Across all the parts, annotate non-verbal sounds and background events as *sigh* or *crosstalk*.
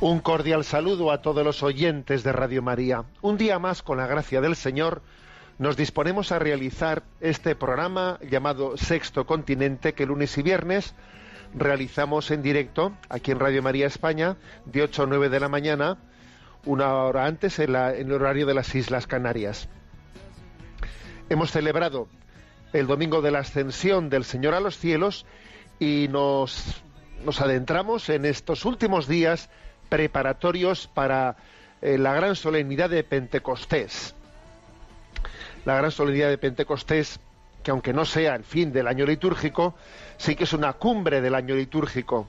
Un cordial saludo a todos los oyentes de Radio María. Un día más, con la gracia del Señor, nos disponemos a realizar este programa llamado Sexto Continente, que lunes y viernes realizamos en directo aquí en Radio María España, de 8 a 9 de la mañana, una hora antes en, la- en el horario de las Islas Canarias. Hemos celebrado el domingo de la ascensión del Señor a los cielos y nos, nos adentramos en estos últimos días preparatorios para eh, la gran solemnidad de Pentecostés. La gran solemnidad de Pentecostés, que aunque no sea el fin del año litúrgico, sí que es una cumbre del año litúrgico.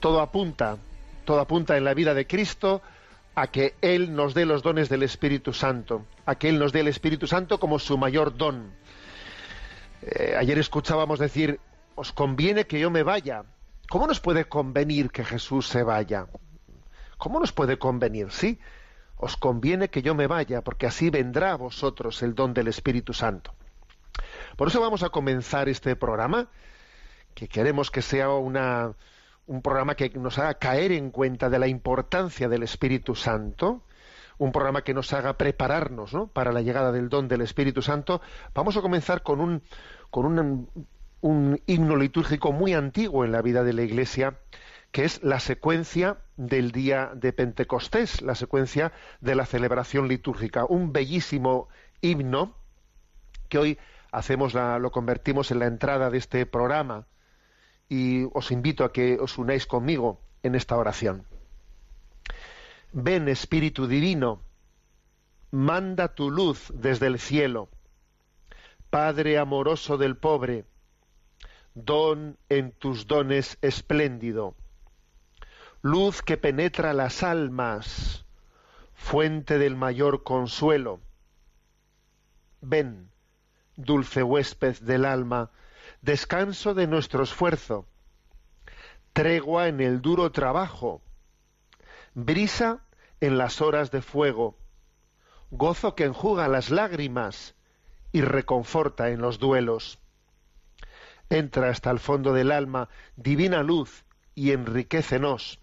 Todo apunta, todo apunta en la vida de Cristo a que Él nos dé los dones del Espíritu Santo, a que Él nos dé el Espíritu Santo como su mayor don. Eh, ayer escuchábamos decir, os conviene que yo me vaya. ¿Cómo nos puede convenir que Jesús se vaya? ¿Cómo nos puede convenir? Sí, os conviene que yo me vaya, porque así vendrá a vosotros el don del Espíritu Santo. Por eso vamos a comenzar este programa, que queremos que sea una, un programa que nos haga caer en cuenta de la importancia del Espíritu Santo, un programa que nos haga prepararnos ¿no? para la llegada del don del Espíritu Santo. Vamos a comenzar con un, con un, un himno litúrgico muy antiguo en la vida de la Iglesia, que es la secuencia del día de Pentecostés, la secuencia de la celebración litúrgica. Un bellísimo himno que hoy hacemos lo convertimos en la entrada de este programa y os invito a que os unáis conmigo en esta oración. Ven Espíritu Divino, manda tu luz desde el cielo. Padre amoroso del pobre, don en tus dones espléndido. Luz que penetra las almas, fuente del mayor consuelo. Ven, dulce huésped del alma, descanso de nuestro esfuerzo, tregua en el duro trabajo, brisa en las horas de fuego, gozo que enjuga las lágrimas y reconforta en los duelos. Entra hasta el fondo del alma, divina luz, y enriquecenos.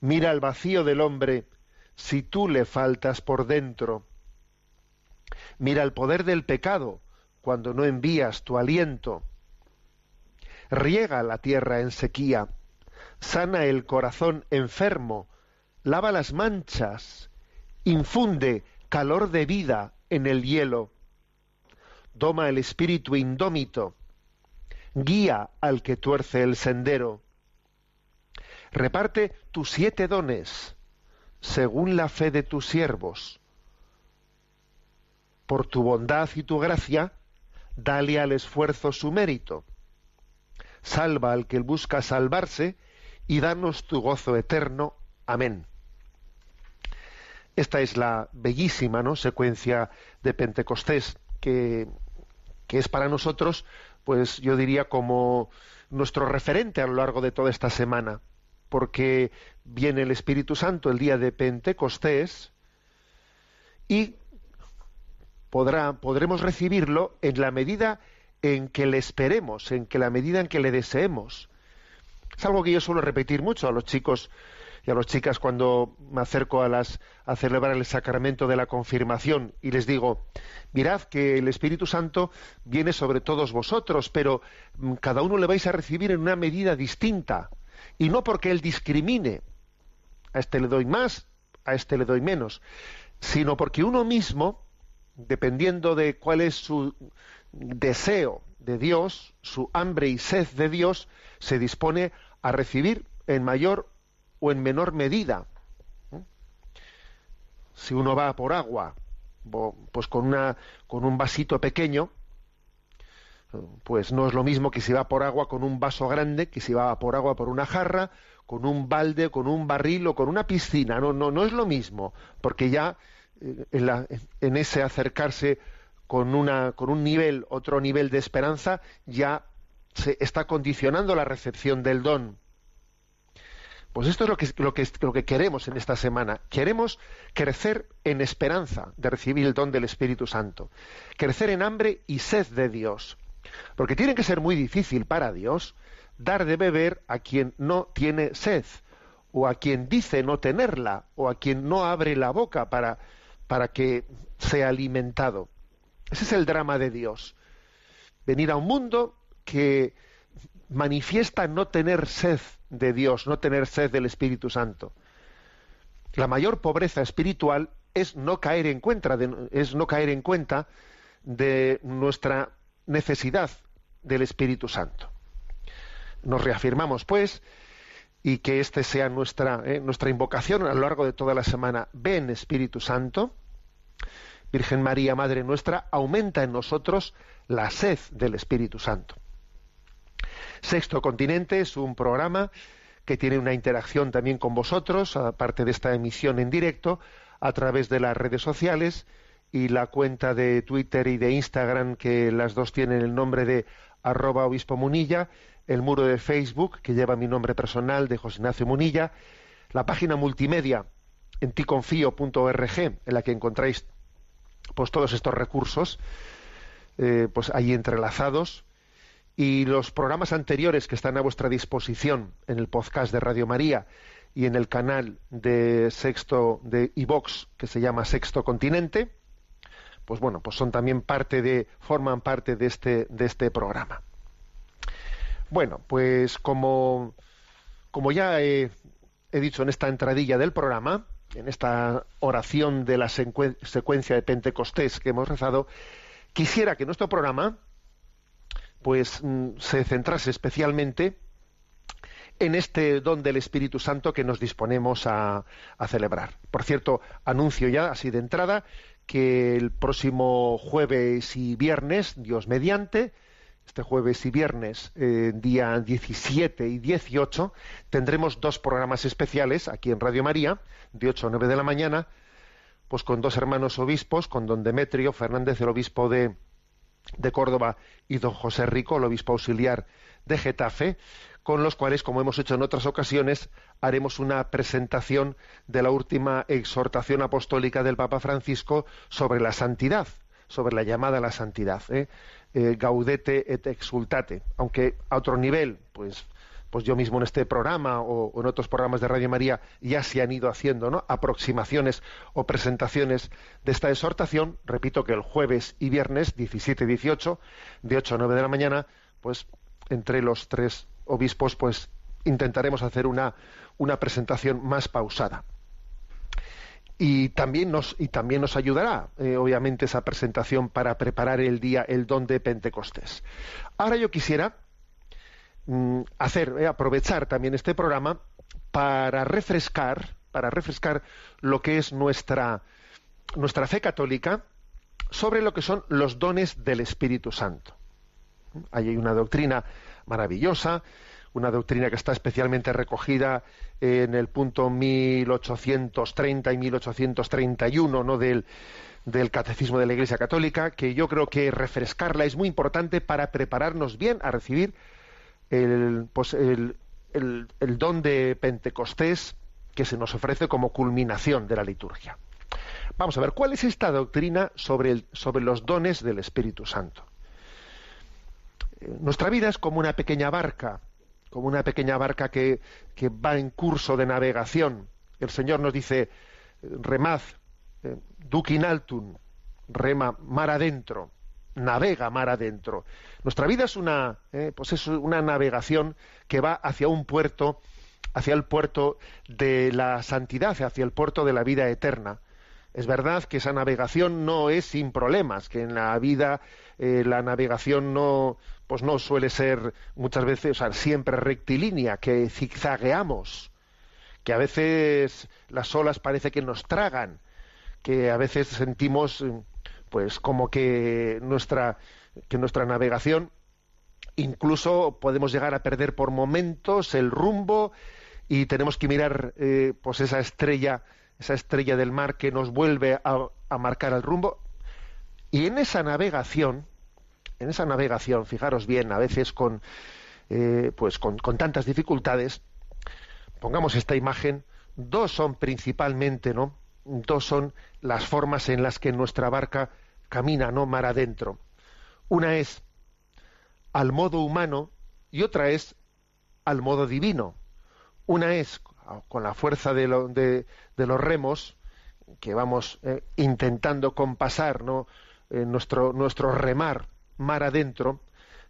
Mira el vacío del hombre, si tú le faltas por dentro. Mira el poder del pecado, cuando no envías tu aliento. Riega la tierra en sequía, sana el corazón enfermo, lava las manchas, infunde calor de vida en el hielo, doma el espíritu indómito, guía al que tuerce el sendero. Reparte tus siete dones, según la fe de tus siervos. Por tu bondad y tu gracia, dale al esfuerzo su mérito. Salva al que busca salvarse y danos tu gozo eterno. Amén. Esta es la bellísima ¿no? secuencia de Pentecostés que, que es para nosotros, pues yo diría como nuestro referente a lo largo de toda esta semana, porque viene el Espíritu Santo el día de Pentecostés y podrá, podremos recibirlo en la medida en que le esperemos, en que la medida en que le deseemos. Es algo que yo suelo repetir mucho a los chicos y a las chicas cuando me acerco a las a celebrar el sacramento de la confirmación y les digo, mirad que el Espíritu Santo viene sobre todos vosotros, pero mm, cada uno le vais a recibir en una medida distinta y no porque él discrimine. A este le doy más, a este le doy menos, sino porque uno mismo, dependiendo de cuál es su deseo de Dios, su hambre y sed de Dios, se dispone a recibir en mayor o en menor medida. Si uno va por agua, pues con, una, con un vasito pequeño, pues no es lo mismo que si va por agua con un vaso grande, que si va por agua por una jarra, con un balde, con un barril o con una piscina. No, no, no es lo mismo, porque ya eh, en, en ese acercarse con, una, con un nivel, otro nivel de esperanza, ya se está condicionando la recepción del don. Pues esto es lo que, lo, que, lo que queremos en esta semana. Queremos crecer en esperanza de recibir el don del Espíritu Santo. Crecer en hambre y sed de Dios. Porque tiene que ser muy difícil para Dios dar de beber a quien no tiene sed, o a quien dice no tenerla, o a quien no abre la boca para, para que sea alimentado. Ese es el drama de Dios. Venir a un mundo que manifiesta no tener sed de Dios, no tener sed del Espíritu Santo. La mayor pobreza espiritual es no caer en cuenta de, es no caer en cuenta de nuestra necesidad del Espíritu Santo. Nos reafirmamos, pues, y que esta sea nuestra, eh, nuestra invocación a lo largo de toda la semana. Ven, Espíritu Santo, Virgen María, Madre nuestra, aumenta en nosotros la sed del Espíritu Santo. Sexto Continente es un programa que tiene una interacción también con vosotros, aparte de esta emisión en directo, a través de las redes sociales y la cuenta de Twitter y de Instagram, que las dos tienen el nombre de arroba obispo munilla, el muro de Facebook, que lleva mi nombre personal de José Ignacio Munilla, la página multimedia en ticonfío.org, en la que encontráis pues todos estos recursos, eh, pues ahí entrelazados, y los programas anteriores que están a vuestra disposición en el podcast de Radio María y en el canal de Sexto de iVox que se llama Sexto Continente, pues bueno, pues son también parte de forman parte de este de este programa. Bueno, pues como como ya he, he dicho en esta entradilla del programa, en esta oración de la secuencia de Pentecostés que hemos rezado, quisiera que nuestro programa pues mm, se centrase especialmente en este don del Espíritu Santo que nos disponemos a, celebrar. Por cierto, anuncio ya así de entrada que el próximo jueves y viernes, Dios mediante, este jueves y viernes, eh, día 17 y 18, tendremos dos programas especiales aquí en Radio María, de 8 a 9 de la mañana, pues con dos hermanos obispos, con don Demetrio Fernández, el obispo de, de Córdoba, y don José Rico, el obispo auxiliar de Getafe, con los cuales, como hemos hecho en otras ocasiones, haremos una presentación de la última exhortación apostólica del Papa Francisco sobre la santidad, sobre la llamada a la santidad, ¿eh? Eh, gaudete et exultate, aunque a otro nivel, pues pues yo mismo en este programa o, en otros programas de Radio María ya se han ido haciendo ¿no? aproximaciones o presentaciones de esta exhortación. Repito que el jueves y viernes 17 y 18, de 8 a 9 de la mañana, pues entre los tres obispos, pues intentaremos hacer una, una presentación más pausada. Y también nos, y también nos ayudará, eh, obviamente, esa presentación para preparar el día, el don de Pentecostés. Ahora yo quisiera Mm, hacer, eh, aprovechar también este programa para refrescar, para refrescar lo que es nuestra, nuestra fe católica sobre lo que son los dones del Espíritu Santo. Ahí hay una doctrina maravillosa, una doctrina que está especialmente recogida en el punto 1830 y 1831 ¿no? del, del Catecismo de la Iglesia Católica, que yo creo que refrescarla es muy importante para prepararnos bien a recibir el, pues el, el, don de Pentecostés que se nos ofrece como culminación de la liturgia. Vamos a ver, ¿cuál es esta doctrina sobre, los dones del Espíritu Santo? Nuestra vida es como una pequeña barca, como una pequeña barca que, va en curso de navegación. El Señor nos dice, remad, eh, duquin altum, rema mar adentro navega mar adentro. Nuestra vida es una, eh, pues es una navegación que va hacia un puerto, hacia el puerto de la santidad, hacia el puerto de la vida eterna. Es verdad que esa navegación no es sin problemas, que en la vida eh, la navegación no, pues no suele ser muchas veces, o sea, siempre rectilínea, que zigzagueamos, que a veces las olas parece que nos tragan, que a veces sentimos, pues como que nuestra, que nuestra navegación incluso podemos llegar a perder por momentos el rumbo y tenemos que mirar eh, pues esa estrella esa estrella del mar que nos vuelve a, marcar el rumbo. Y en esa navegación, en esa navegación, fijaros bien, a veces con, eh, pues con, tantas dificultades, pongamos esta imagen, dos son principalmente, ¿no? Dos son las formas en las que nuestra barca camina, ¿no? Mar adentro. Una es al modo humano y otra es al modo divino. Una es con la fuerza de, los remos que vamos eh, intentando compasar ¿no? Eh, nuestro, nuestro remar mar adentro,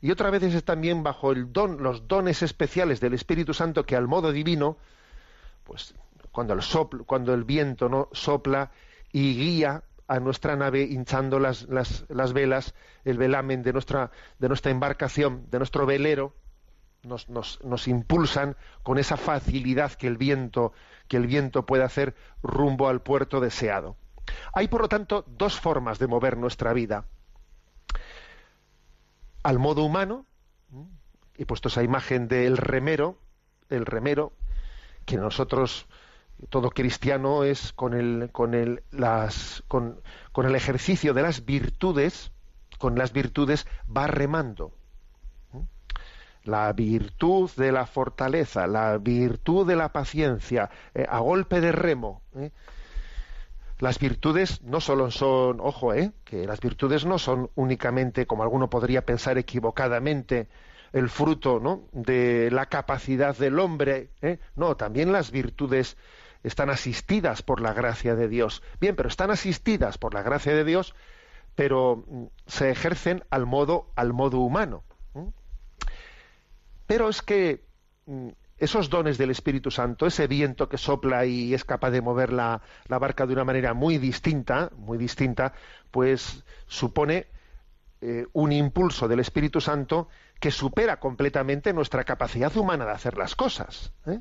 y otra vez es también bajo el don, los dones especiales del Espíritu Santo que al modo divino, pues cuando el, cuando el viento ¿no? sopla y guía a nuestra nave hinchando las, las, las velas, el velamen de nuestra, de nuestra embarcación, de nuestro velero, nos, nos, nos, impulsan con esa facilidad que el viento que el viento puede hacer rumbo al puerto deseado. Hay por lo tanto dos formas de mover nuestra vida. Al modo humano, he puesto esa imagen del remero, el remero, que nosotros todo cristiano es con el, con el, las, con, el ejercicio de las virtudes, con las virtudes va remando la virtud de la fortaleza, la virtud de la paciencia, eh, a golpe de remo. ¿eh? Las virtudes no solo son, ojo, eh, que las virtudes no son únicamente, como alguno podría pensar equivocadamente, el fruto ¿no? de la capacidad del hombre. ¿eh? No, también las virtudes están asistidas por la gracia de Dios. Bien, pero están asistidas por la gracia de Dios, pero mm, se ejercen al modo, al modo humano. Pero es que mm, esos dones del Espíritu Santo, ese viento que sopla y es capaz de mover la, barca de una manera muy distinta, muy distinta, pues supone eh, un impulso del Espíritu Santo que supera completamente nuestra capacidad humana de hacer las cosas. ¿eh?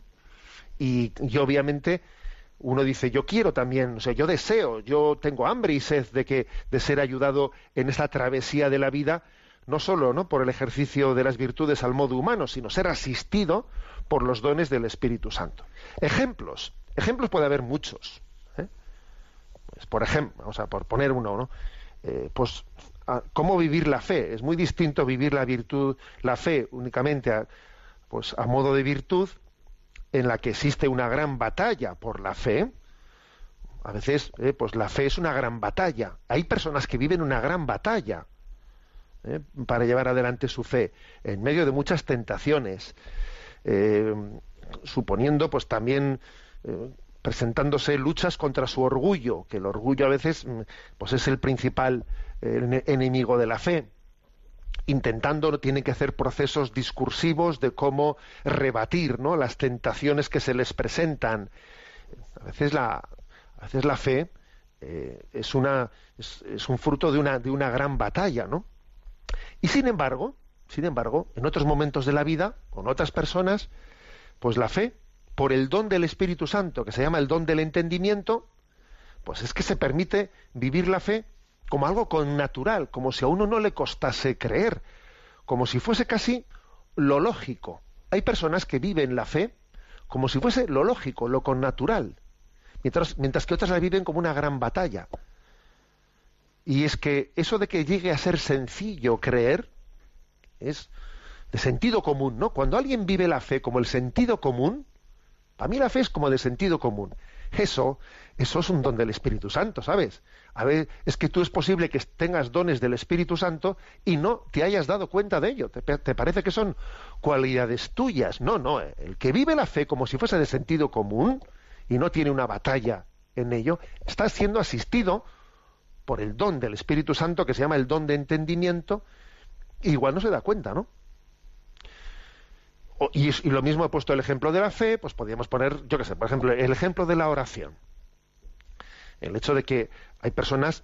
Y, y, obviamente uno dice, yo quiero también, o sea, yo deseo, yo tengo hambre y sed de que de ser ayudado en esta travesía de la vida no solo ¿no? por el ejercicio de las virtudes al modo humano, sino ser asistido por los dones del Espíritu Santo. Ejemplos, ejemplos puede haber muchos. ¿eh? Pues, por ejemplo, o sea, por poner uno, ¿no? Eh, pues cómo vivir la fe. Es muy distinto vivir la virtud, la fe únicamente a, pues, a modo de virtud, en la que existe una gran batalla por la fe. A veces, eh, pues la fe es una gran batalla. Hay personas que viven una gran batalla ¿eh? para llevar adelante su fe en medio de muchas tentaciones, eh, suponiendo pues también presentándose luchas contra su orgullo, que el orgullo a veces mm, pues es el principal enemigo de la fe intentando tienen que hacer procesos discursivos de cómo rebatir ¿no? las tentaciones que se les presentan a veces la a veces la fe es una es, un fruto de una de una gran batalla no y sin embargo, sin embargo, en otros momentos de la vida, con otras personas, pues la fe, por el don del Espíritu Santo, que se llama el don del entendimiento, pues es que se permite vivir la fe como algo con natural, como si a uno no le costase creer, como si fuese casi lo lógico. Hay personas que viven la fe como si fuese lo lógico, lo connatural, mientras, mientras que otras la viven como una gran batalla. Y es que eso de que llegue a ser sencillo creer es de sentido común, ¿no? Cuando alguien vive la fe como el sentido común, para mí la fe es como de sentido común. Eso, eso es un don del Espíritu Santo, ¿sabes? A ver, es que tú es posible que tengas dones del Espíritu Santo y no te hayas dado cuenta de ello. ¿Te, parece que son cualidades tuyas? No, no. El que vive la fe como si fuese de sentido común y no tiene una batalla en ello, está siendo asistido por el don del Espíritu Santo que se llama el don de entendimiento, igual no se da cuenta, ¿no? y, lo mismo he puesto el ejemplo de la fe, pues podríamos poner, yo qué sé, por ejemplo, el ejemplo de la oración. El hecho de que hay personas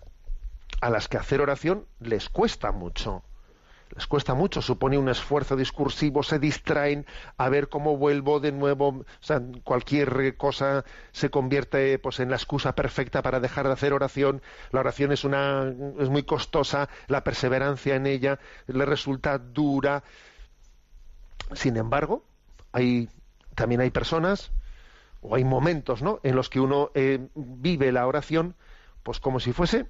a las que hacer oración les cuesta mucho. Les cuesta mucho, supone un esfuerzo discursivo, se distraen a ver cómo vuelvo de nuevo, o sea, cualquier cosa se convierte pues en la excusa perfecta para dejar de hacer oración. La oración es una es muy costosa, la perseverancia en ella le resulta dura. Sin embargo, también hay personas o hay momentos, ¿no? en los que uno eh, vive la oración pues como si fuese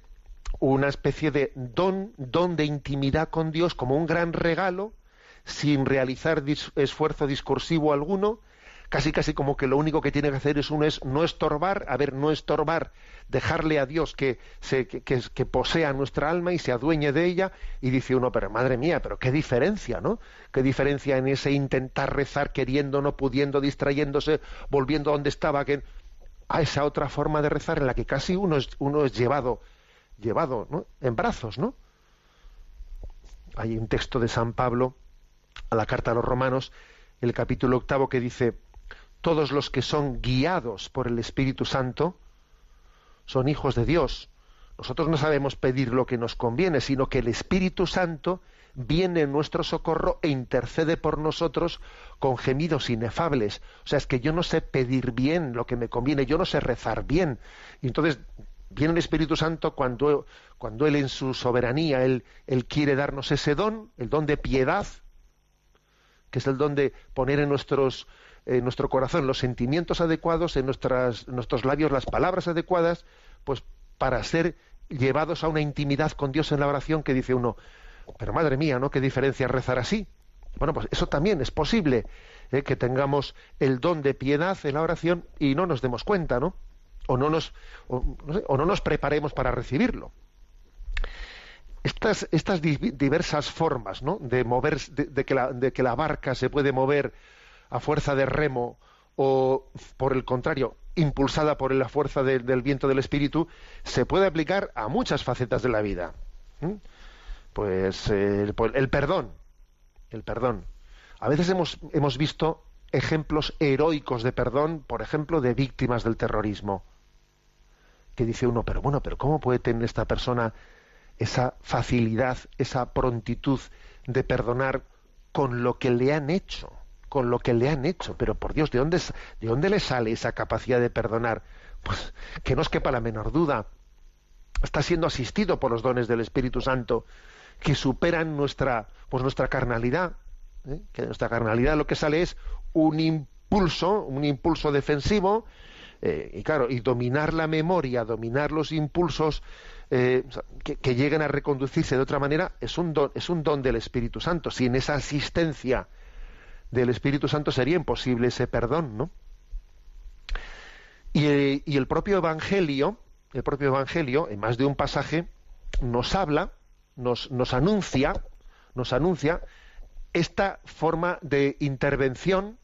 una especie de don, don de intimidad con Dios, como un gran regalo, sin realizar esfuerzo discursivo alguno, casi casi como que lo único que tiene que hacer es uno es no estorbar, a ver, no estorbar, dejarle a Dios que, se, que, que, posea nuestra alma y se adueñe de ella, y dice uno, pero madre mía, pero qué diferencia, ¿no? Qué diferencia en ese intentar rezar queriendo, no pudiendo, distrayéndose, volviendo a donde estaba, que a esa otra forma de rezar en la que casi uno es, uno es llevado llevado en brazos, ¿no? Hay un texto de San Pablo a la carta a los romanos, el capítulo octavo, que dice, todos los que son guiados por el Espíritu Santo son hijos de Dios. Nosotros no sabemos pedir lo que nos conviene, sino que el Espíritu Santo viene en nuestro socorro e intercede por nosotros con gemidos inefables. O sea, es que yo no sé pedir bien lo que me conviene, yo no sé rezar bien. Y entonces viene el Espíritu Santo cuando, cuando Él en su soberanía, él, él, quiere darnos ese don, el don de piedad, que es el don de poner en, nuestros, en nuestro corazón los sentimientos adecuados, en nuestras, nuestros labios las palabras adecuadas, pues para ser llevados a una intimidad con Dios en la oración que dice uno, pero madre mía, ¿no? ¿Qué diferencia rezar así? Bueno, pues eso también es posible, ¿eh? que tengamos el don de piedad en la oración y no nos demos cuenta, ¿no? o no nos, o, no nos preparemos para recibirlo. Estas, estas diversas formas ¿no? de, mover, de, que la, de que la barca se puede mover a fuerza de remo o, por el contrario, impulsada por la fuerza del viento del espíritu, se puede aplicar a muchas facetas de la vida. Pues el, el, perdón, el perdón. A veces hemos, hemos visto ejemplos heroicos de perdón, por ejemplo, de víctimas del terrorismo que dice uno, pero bueno, pero ¿cómo puede tener esta persona esa facilidad, esa prontitud de perdonar con lo que le han hecho? Con lo que le han hecho. Pero por Dios, ¿de dónde, de dónde le sale esa capacidad de perdonar? Pues que no os quepa la menor duda. Está siendo asistido por los dones del Espíritu Santo que superan nuestra, pues nuestra carnalidad. ¿eh? Que de nuestra carnalidad lo que sale es un impulso, un impulso defensivo eh, y claro, y dominar la memoria, dominar los impulsos eh, que, lleguen a reconducirse de otra manera, es un, don, es un don del Espíritu Santo. Sin esa asistencia del Espíritu Santo sería imposible ese perdón, ¿no? Y, el propio Evangelio, el propio Evangelio, en más de un pasaje, nos habla, nos, nos anuncia, nos anuncia esta forma de intervención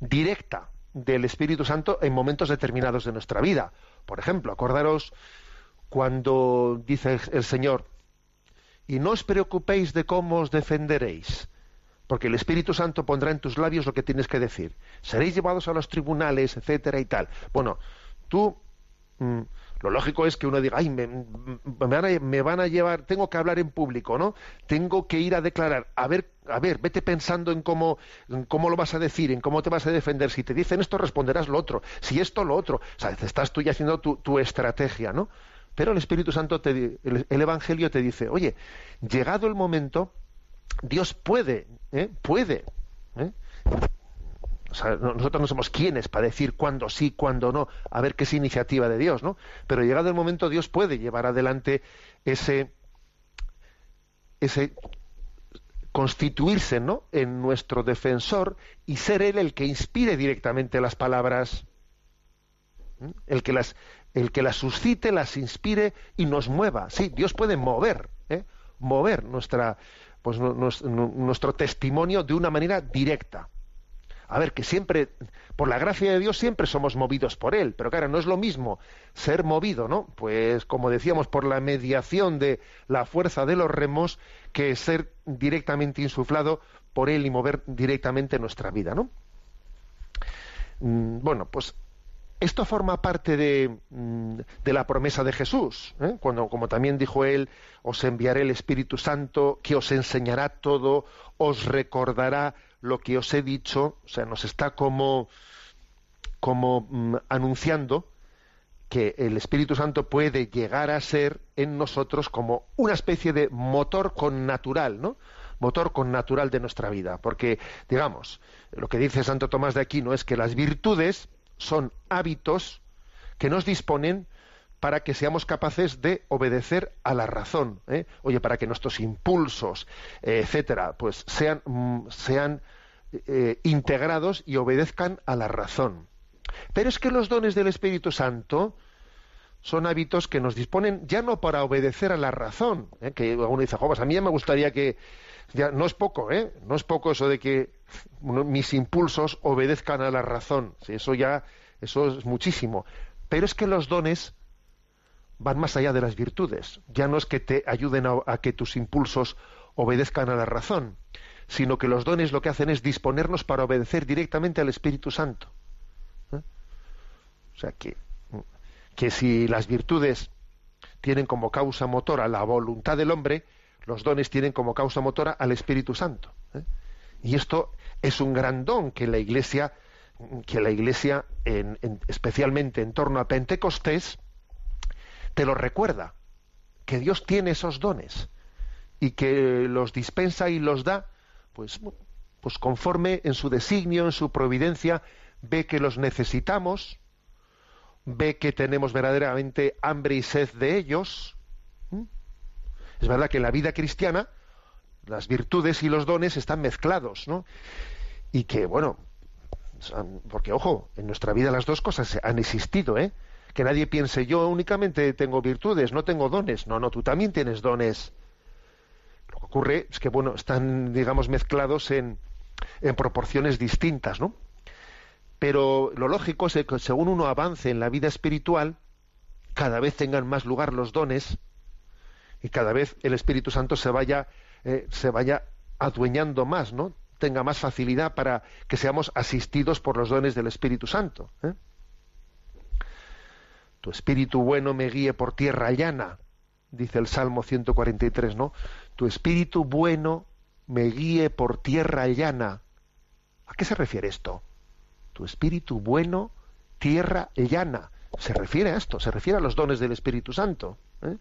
directa del Espíritu Santo en momentos determinados de nuestra vida. Por ejemplo, acordaros cuando dice el Señor, y no os preocupéis de cómo os defenderéis, porque el Espíritu Santo pondrá en tus labios lo que tienes que decir. Seréis llevados a los tribunales, etcétera y tal. Bueno, tú mm, lo lógico es que uno diga, ay, me, van a, llevar, tengo que hablar en público, ¿no? Tengo que ir a declarar. A ver, a ver, vete pensando en cómo, cómo lo vas a decir, en cómo te vas a defender. Si te dicen esto, responderás lo otro. Si esto, lo otro. O sea, estás tú ya haciendo tu, estrategia, ¿no? Pero el Espíritu Santo, te, el, Evangelio te dice, oye, llegado el momento, Dios puede, ¿eh? puede. ¿eh? nosotros no somos quienes para decir cuándo sí, cuándo no, a ver qué es iniciativa de Dios, ¿no? Pero llegado el momento, Dios puede llevar adelante ese, ese constituirse ¿no? en nuestro defensor y ser él el que inspire directamente las palabras, el que las, el que las suscite, las inspire y nos mueva. Sí, Dios puede mover, ¿eh? mover nuestra, pues, nuestro testimonio de una manera directa a ver, que siempre, por la gracia de Dios, siempre somos movidos por Él, pero claro, no es lo mismo ser movido, ¿no? Pues como decíamos, por la mediación de la fuerza de los remos, que ser directamente insuflado por Él y mover directamente nuestra vida, ¿no? Mm, bueno, pues esto forma parte de, mm, de la promesa de Jesús, ¿eh? cuando, como también dijo él, os enviaré el Espíritu Santo, que os enseñará todo, os recordará lo que os he dicho, o sea, nos está como, como mm, anunciando que el Espíritu Santo puede llegar a ser en nosotros como una especie de motor con natural, ¿no? Motor con natural de nuestra vida. Porque, digamos, lo que dice Santo Tomás de Aquino es que las virtudes son hábitos que nos disponen para que seamos capaces de obedecer a la razón. ¿eh? Oye, para que nuestros impulsos, etcétera, pues sean, mm, sean eh, integrados y obedezcan a la razón. Pero es que los dones del Espíritu Santo son hábitos que nos disponen ya no para obedecer a la razón, ¿eh? que uno dice, pues a mí ya me gustaría que, ya, no es poco, ¿eh? no es poco eso de que mis impulsos obedezcan a la razón, eso ya, eso es muchísimo, pero es que los dones van más allá de las virtudes, ya no es que te ayuden a que tus impulsos obedezcan a la razón, sino que los dones lo que hacen es disponernos para obedecer directamente al Espíritu Santo. O sea que, que si las virtudes tienen como causa motora la voluntad del hombre, los dones tienen como causa motora al Espíritu Santo. ¿eh? Y esto es un gran don que la Iglesia, que la Iglesia, en, especialmente en torno a Pentecostés, te lo recuerda, que Dios tiene esos dones y que los dispensa y los da, pues, pues conforme en su designio, en su providencia, ve que los necesitamos ve que tenemos verdaderamente hambre y sed de ellos. Es verdad que en la vida cristiana las virtudes y los dones están mezclados, ¿no? Y que, bueno, porque ojo, en nuestra vida las dos cosas han existido, ¿eh? Que nadie piense yo únicamente tengo virtudes, no tengo dones. No, no, tú también tienes dones. Lo que ocurre es que, bueno, están, digamos, mezclados en, en proporciones distintas, ¿no? Pero lo lógico es que según uno avance en la vida espiritual, cada vez tengan más lugar los dones y cada vez el Espíritu Santo se vaya, eh, se vaya adueñando más, ¿no? Tenga más facilidad para que seamos asistidos por los dones del Espíritu Santo. ¿eh? Tu Espíritu bueno me guíe por tierra llana, dice el Salmo 143, ¿no? Tu Espíritu bueno me guíe por tierra llana. ¿A qué se refiere esto? tu espíritu bueno, tierra llana. Se refiere a esto, se refiere a los dones del Espíritu Santo. ¿eh?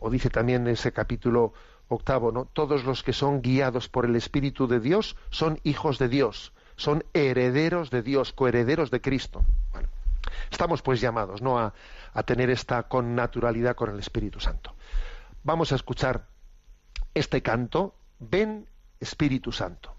O dice también en ese capítulo octavo, ¿no? Todos los que son guiados por el Espíritu de Dios son hijos de Dios, son herederos de Dios, coherederos de Cristo. Estamos pues llamados, ¿no? A, a tener esta connaturalidad con el Espíritu Santo. Vamos a escuchar este canto, ven Espíritu Santo.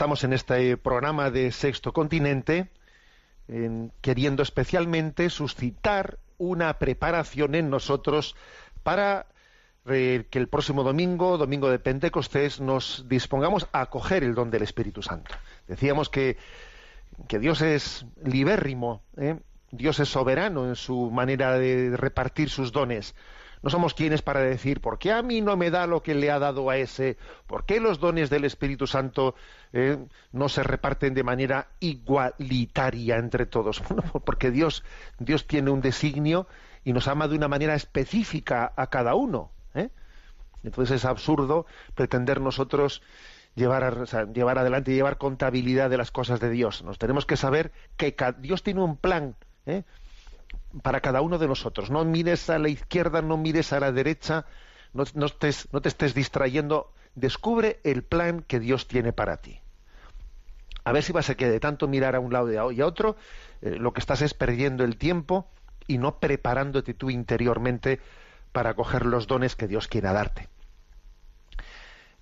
Estamos en este programa de Sexto Continente, queriendo especialmente suscitar una preparación en nosotros para eh, que el próximo domingo, domingo de Pentecostés, nos dispongamos a acoger el don del Espíritu Santo. Decíamos que, Dios es libérrimo, ¿eh? Dios es soberano en su manera de repartir sus dones. No somos quienes para decir, ¿por qué a mí no me da lo que le ha dado a ese? ¿Por qué los dones del Espíritu Santo eh, no se reparten de manera igualitaria entre todos? *laughs* Porque Dios, Dios tiene un designio y nos ama de una manera específica a cada uno. ¿eh? Entonces es absurdo pretender nosotros llevar, llevar adelante y llevar contabilidad de las cosas de Dios. Nos tenemos que saber que Dios tiene un plan. ¿eh? para cada uno de nosotros. No mires a la izquierda, no mires a la derecha, no, te estés distrayendo. Descubre el plan que Dios tiene para ti. A ver si vas a que de tanto mirar a un lado y a otro, eh, lo que estás es perdiendo el tiempo y no preparándote tú interiormente para coger los dones que Dios quiera darte.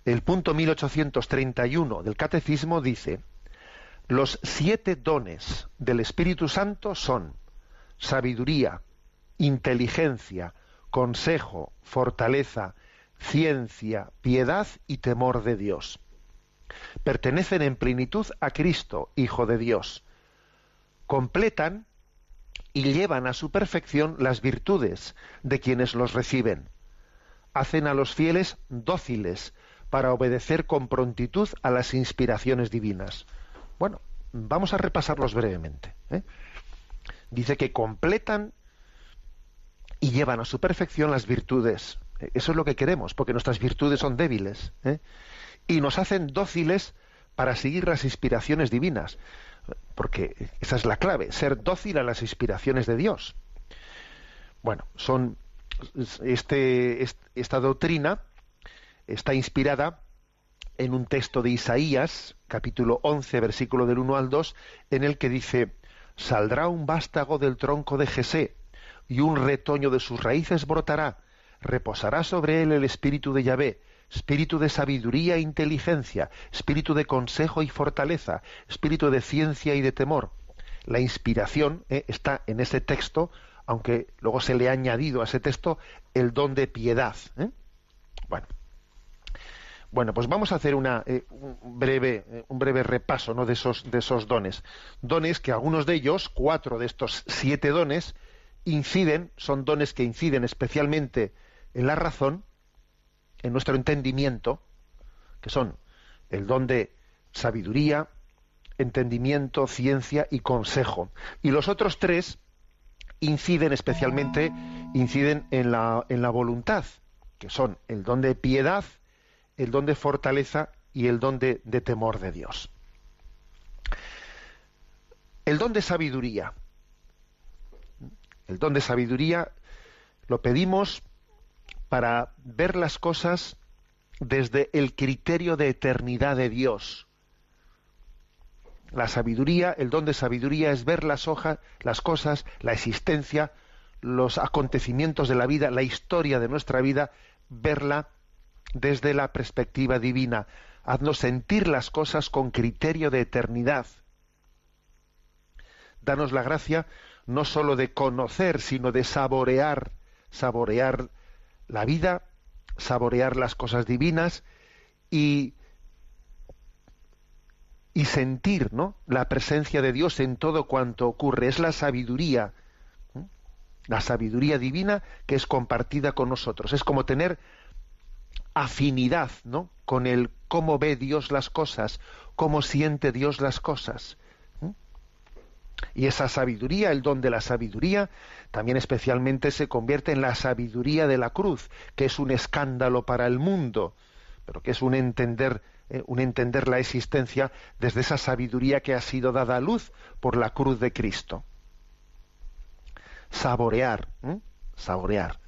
El punto 1831 del Catecismo dice, los siete dones del Espíritu Santo son sabiduría, inteligencia, consejo, fortaleza, ciencia, piedad y temor de Dios. Pertenecen en plenitud a Cristo, Hijo de Dios. Completan y llevan a su perfección las virtudes de quienes los reciben. Hacen a los fieles dóciles para obedecer con prontitud a las inspiraciones divinas. Bueno, vamos a repasarlos brevemente. ¿eh? dice que completan y llevan a su perfección las virtudes. Eso es lo que queremos, porque nuestras virtudes son débiles. ¿eh? Y nos hacen dóciles para seguir las inspiraciones divinas. Porque esa es la clave, ser dócil a las inspiraciones de Dios. Bueno, son este, esta doctrina está inspirada en un texto de Isaías, capítulo 11, versículo del 1 al 2, en el que dice, Saldrá un vástago del tronco de Jesé, y un retoño de sus raíces brotará. Reposará sobre él el espíritu de Yahvé, espíritu de sabiduría e inteligencia, espíritu de consejo y fortaleza, espíritu de ciencia y de temor. La inspiración eh, está en ese texto, aunque luego se le ha añadido a ese texto el don de piedad. ¿eh? Bueno, bueno, pues vamos a hacer una, eh, un, breve, un breve repaso ¿no? de, esos, de esos dones. Dones que algunos de ellos, cuatro de estos siete dones, inciden, son dones que inciden especialmente en la razón, en nuestro entendimiento, que son el don de sabiduría, entendimiento, ciencia y consejo. Y los otros tres inciden especialmente, inciden en la, en la voluntad, que son el don de piedad, el don de fortaleza y el don de, temor de Dios. El don de sabiduría. El don de sabiduría lo pedimos para ver las cosas desde el criterio de eternidad de Dios. La sabiduría, el don de sabiduría es ver las hojas, las cosas, la existencia, los acontecimientos de la vida, la historia de nuestra vida, verla desde la perspectiva divina. Haznos sentir las cosas con criterio de eternidad. Danos la gracia no sólo de conocer, sino de saborear, saborear la vida, saborear las cosas divinas y, y sentir ¿no? la presencia de Dios en todo cuanto ocurre. Es la sabiduría, la sabiduría divina que es compartida con nosotros. Es como tener afinidad ¿no? con el cómo ve Dios las cosas, cómo siente Dios las cosas. Y esa sabiduría, el don de la sabiduría, también especialmente se convierte en la sabiduría de la cruz, que es un escándalo para el mundo, pero que es un entender, eh, un entender la existencia desde esa sabiduría que ha sido dada a luz por la cruz de Cristo. Saborear, saborear.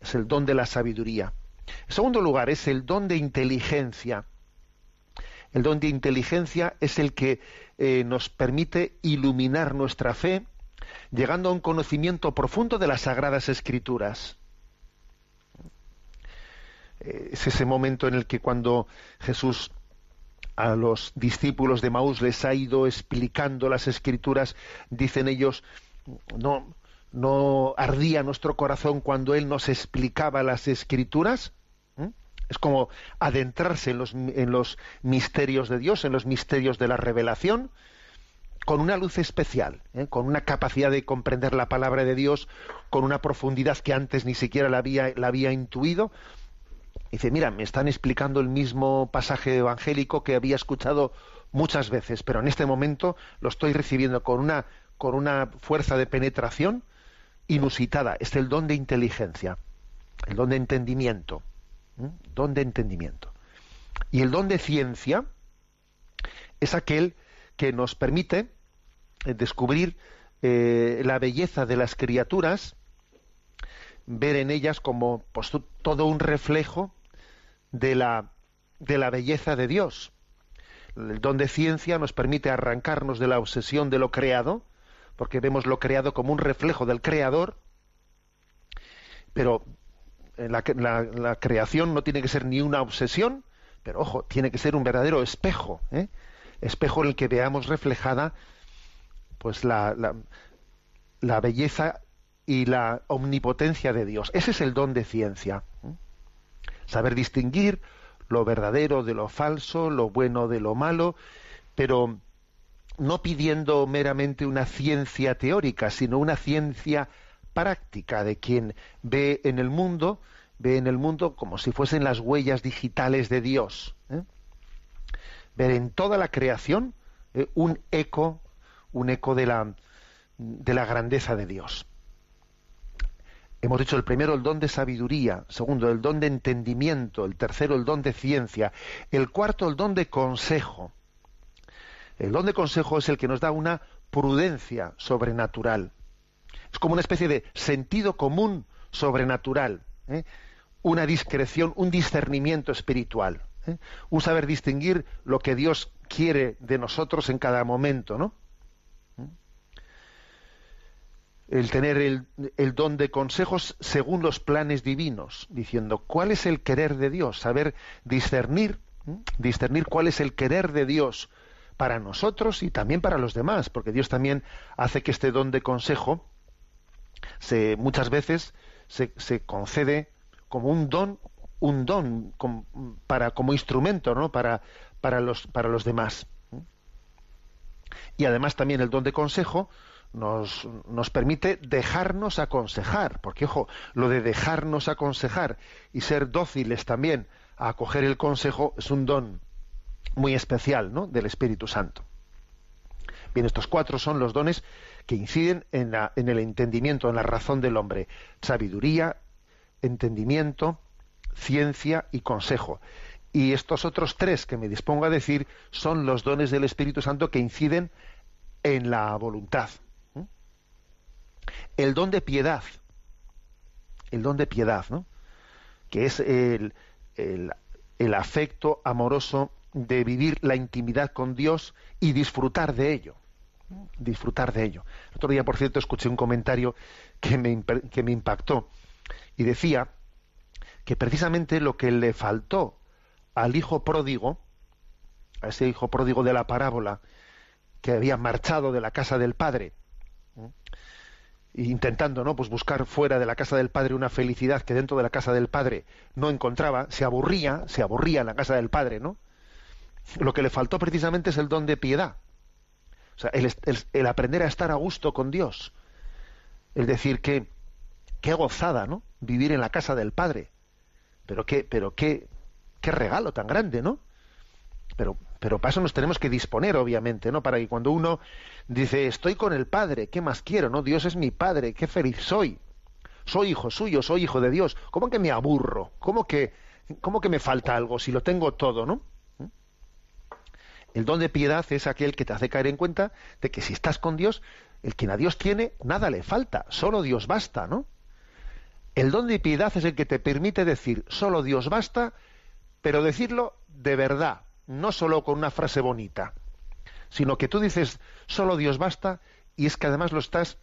Es el don de la sabiduría. En segundo lugar, es el don de inteligencia. El don de inteligencia es el que eh, nos permite iluminar nuestra fe, llegando a un conocimiento profundo de las sagradas escrituras. Eh, es ese momento en el que cuando Jesús a los discípulos de Maús les ha ido explicando las escrituras, dicen ellos, no, no ardía nuestro corazón cuando Él nos explicaba las escrituras. Es como adentrarse en los, en los misterios de Dios, en los misterios de la revelación, con una luz especial, ¿eh? con una capacidad de comprender la palabra de Dios, con una profundidad que antes ni siquiera la había, la había intuido. Dice, mira, me están explicando el mismo pasaje evangélico que había escuchado muchas veces, pero en este momento lo estoy recibiendo con una, con una fuerza de penetración inusitada. Es el don de inteligencia, el don de entendimiento, don de entendimiento. Y el don de ciencia es aquel que nos permite eh, descubrir eh, la belleza de las criaturas, ver en ellas como pues, todo un reflejo de la, de la belleza de Dios. El don de ciencia nos permite arrancarnos de la obsesión de lo creado, porque vemos lo creado como un reflejo del creador, pero la, la, creación no tiene que ser ni una obsesión, pero ojo, tiene que ser un verdadero espejo, ¿eh? espejo en el que veamos reflejada pues la, la, belleza y la omnipotencia de Dios. Ese es el don de ciencia. Saber distinguir lo verdadero de lo falso, lo bueno de lo malo, pero no pidiendo meramente una ciencia teórica, sino una ciencia práctica de quien ve en el mundo, ve en el mundo como si fuesen las huellas digitales de Dios. ¿eh? ver en toda la creación eh, un eco, un eco de la, de la grandeza de Dios. Hemos dicho el primero el don de sabiduría, segundo el don de entendimiento, el tercero el don de ciencia, el cuarto el don de consejo. El don de consejo es el que nos da una prudencia sobrenatural. Es como una especie de sentido común sobrenatural, ¿eh? una discreción, un discernimiento espiritual. ¿eh? un saber distinguir lo que Dios quiere de nosotros en cada momento, ¿no? ¿Mm? El tener el, don de consejos según los planes divinos, diciendo cuál es el querer de Dios, saber discernir, ¿eh? discernir cuál es el querer de Dios para nosotros y también para los demás, porque Dios también hace que este don de consejo se, muchas veces se, concede como un don un don para, como instrumento ¿no? para, para, los, para los demás. Y además también el don de consejo nos, nos, permite dejarnos aconsejar, porque ojo, lo de dejarnos aconsejar y ser dóciles también a acoger el consejo es un don muy especial ¿no? del Espíritu Santo. Bien, estos cuatro son los dones que inciden en, la, en el entendimiento, en la razón del hombre. Sabiduría, entendimiento, ciencia y consejo. Y estos otros tres que me dispongo a decir son los dones del Espíritu Santo que inciden en la voluntad. El don de piedad, el don de piedad, ¿no? que es el, el, afecto amoroso de vivir la intimidad con Dios y disfrutar de ello. Disfrutar de ello. El otro día, por cierto, escuché un comentario que me, que me impactó y decía que precisamente lo que le faltó al hijo pródigo, a ese hijo pródigo de la parábola, que había marchado de la casa del padre, intentando no pues buscar fuera de la casa del padre una felicidad que dentro de la casa del padre no encontraba se aburría se aburría en la casa del padre no lo que le faltó precisamente es el don de piedad o sea el, el aprender a estar a gusto con Dios el decir que qué gozada no vivir en la casa del padre pero qué, pero qué, qué regalo tan grande, ¿no? Pero, pero para eso nos tenemos que disponer, obviamente, ¿no? Para que cuando uno dice, estoy con el Padre, ¿qué más quiero? ¿No? Dios es mi Padre, qué feliz soy. Soy hijo suyo, soy hijo de Dios. ¿Cómo que me aburro? ¿Cómo que, cómo que me falta algo si lo tengo todo, ¿no? El don de piedad es aquel que te hace caer en cuenta de que si estás con Dios, el quien a Dios tiene, nada le falta, solo Dios basta, ¿no? El don de piedad es el que te permite decir, solo Dios basta, pero decirlo de verdad, no solo con una frase bonita, sino que tú dices, solo Dios basta, y es que además lo estás,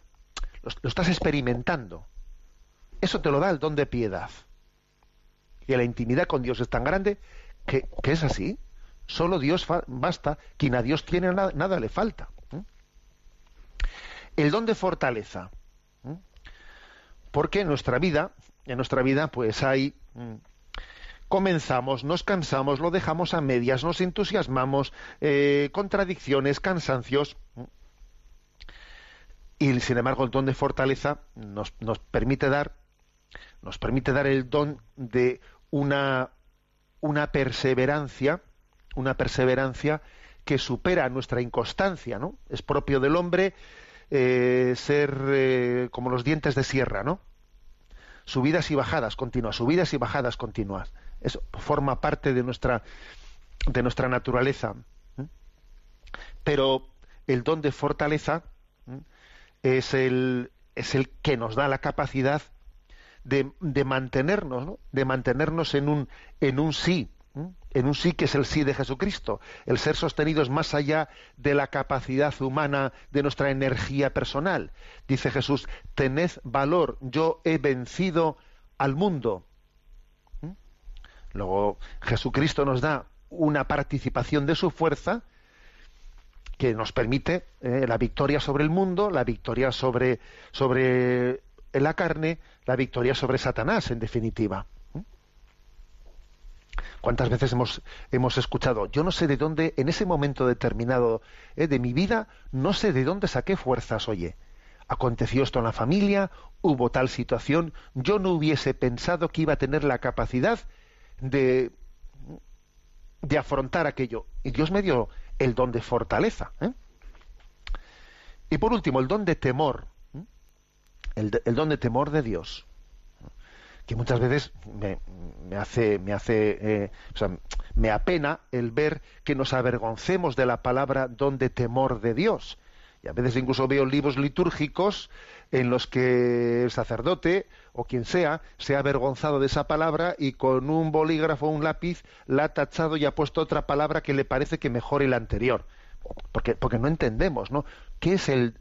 lo, estás experimentando. Eso te lo da el don de piedad. Y la intimidad con Dios es tan grande que, que es así. Solo Dios basta. Quien a Dios tiene nada, le falta. El don de fortaleza. Porque en nuestra vida, en nuestra vida, pues hay comenzamos, nos cansamos, lo dejamos a medias, nos entusiasmamos, eh, contradicciones, cansancios. Y sin embargo, el don de fortaleza nos, nos, permite dar, nos permite dar el don de una, una perseverancia, una perseverancia que supera nuestra inconstancia, ¿no? Es propio del hombre eh, ser eh, como los dientes de sierra, ¿no? Subidas y bajadas continuas, subidas y bajadas continuas. Eso forma parte de nuestra, de nuestra naturaleza. Pero el don de fortaleza es el, es el que nos da la capacidad de, de mantenernos, de mantenernos en un, en un sí, en un sí que es el sí de Jesucristo, el ser sostenidos más allá de la capacidad humana, de nuestra energía personal. Dice Jesús, tened valor, yo he vencido al mundo. Luego Jesucristo nos da una participación de su fuerza que nos permite eh, la victoria sobre el mundo, la victoria sobre, sobre la carne, la victoria sobre Satanás, en definitiva. ¿Cuántas veces hemos, hemos escuchado? Yo no sé de dónde, en ese momento determinado eh, de mi vida, no sé de dónde saqué fuerzas, oye. Aconteció esto en la familia, hubo tal situación, yo no hubiese pensado que iba a tener la capacidad de, de afrontar aquello. Y Dios me dio el don de fortaleza. ¿eh? Y por último, el don de temor. ¿eh? El, el, don de temor de Dios. Que muchas veces me, me hace, me hace, eh, me apena el ver que nos avergoncemos de la palabra don de temor de Dios. Y a veces incluso veo libros litúrgicos en los que el sacerdote o quien sea se ha avergonzado de esa palabra y con un bolígrafo o un lápiz la ha tachado y ha puesto otra palabra que le parece que mejore la anterior. Porque, porque no entendemos, ¿no? ¿Qué es el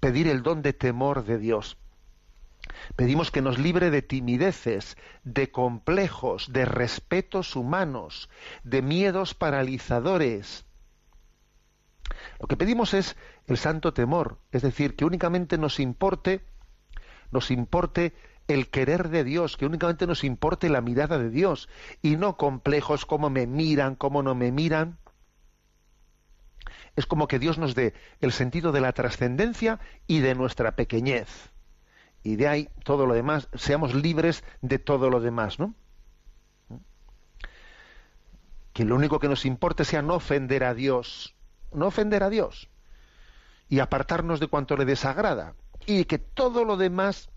pedir el don de temor de Dios? Pedimos que nos libre de timideces, de complejos, de respetos humanos, de miedos paralizadores, lo que pedimos es el santo temor, es decir, que únicamente nos importe, nos importe el querer de Dios, que únicamente nos importe la mirada de Dios y no complejos como me miran, cómo no me miran. Es como que Dios nos dé el sentido de la trascendencia y de nuestra pequeñez. Y de ahí todo lo demás, seamos libres de todo lo demás, ¿no? Que lo único que nos importe sea no ofender a Dios, no ofender a Dios y apartarnos de cuanto le desagrada y que todo lo demás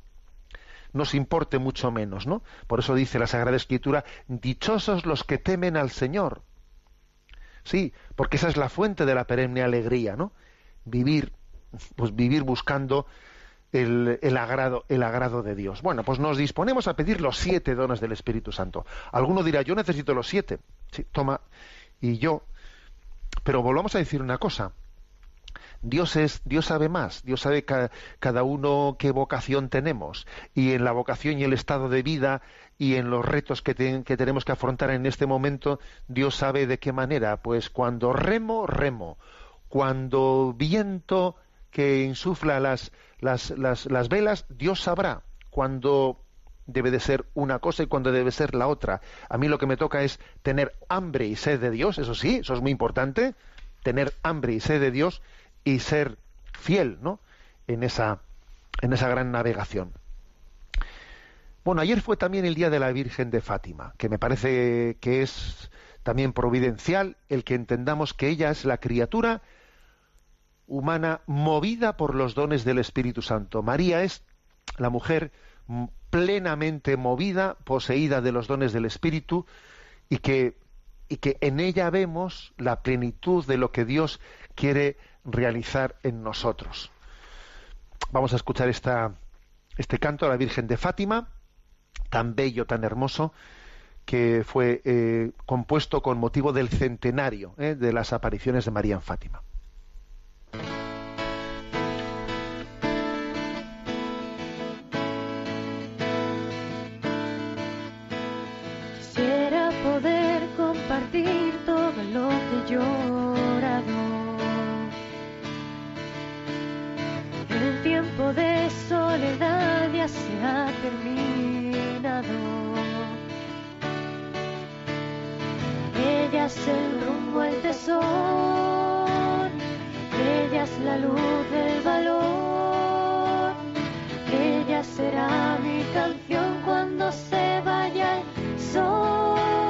nos importe mucho menos, ¿no? Por eso dice la Sagrada Escritura, dichosos los que temen al Señor. Sí, porque esa es la fuente de la perenne alegría, ¿no? Vivir, pues vivir buscando el, agrado, el agrado de Dios. Bueno, pues nos disponemos a pedir los siete dones del Espíritu Santo. Alguno dirá, yo necesito los siete. Sí, toma, y yo pero volvamos a decir una cosa. Dios es, Dios sabe más, Dios sabe cada uno qué vocación tenemos y en la vocación y el estado de vida y en los retos que, que, tenemos que afrontar en este momento, Dios sabe de qué manera. Pues cuando remo, remo. Cuando viento que insufla las, las, las, las velas, Dios sabrá. Cuando debe de ser una cosa y cuando debe ser la otra. A mí lo que me toca es tener hambre y sed de Dios, eso sí, eso es muy importante, tener hambre y sed de Dios y ser fiel, ¿no? En esa, en esa gran navegación. Bueno, ayer fue también el día de la Virgen de Fátima, que me parece que es también providencial el que entendamos que ella es la criatura humana movida por los dones del Espíritu Santo. María es la mujer plenamente movida, poseída de los dones del Espíritu, y que, y que en ella vemos la plenitud de lo que Dios quiere realizar en nosotros. Vamos a escuchar este canto a la Virgen de Fátima, tan bello, tan hermoso, que fue eh, compuesto con motivo del centenario eh, de las apariciones de María en Fátima. Ha terminado. Ella es el rumbo, el tesoro, ella es la luz del valor, ella será mi canción cuando se vaya el sol.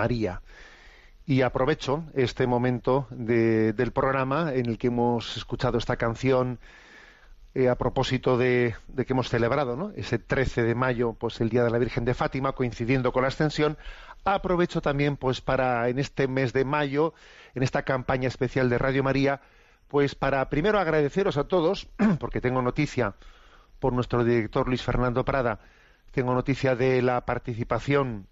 María. Y aprovecho este momento de- del programa en el que hemos escuchado esta canción eh, a propósito de, de que hemos celebrado ¿no? ese 13 de mayo, pues el Día de la Virgen de Fátima, coincidiendo con la ascensión. Aprovecho también, pues, para en este mes de mayo, en esta campaña especial de Radio María, pues para primero agradeceros a todos, *clears throat* porque tengo noticia por nuestro director Luis Fernando Prada, tengo noticia de la participación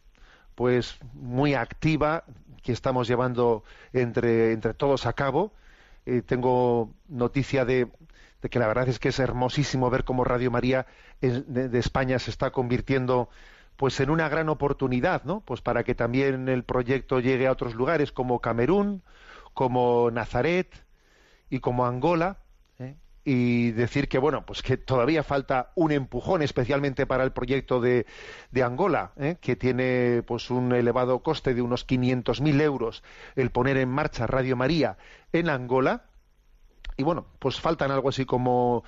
pues muy activa que estamos llevando entre, entre todos a cabo. Eh, tengo noticia de, que la verdad es que es hermosísimo ver cómo Radio María de España se está convirtiendo pues en una gran oportunidad, ¿no? Pues para que también el proyecto llegue a otros lugares como Camerún, como Nazaret y como Angola, ¿eh? Y decir que bueno, pues que todavía falta un empujón, especialmente para el proyecto de, de Angola, ¿eh? que tiene pues un elevado coste de unos 500.000 euros el poner en marcha Radio María en Angola, y bueno, pues faltan algo así como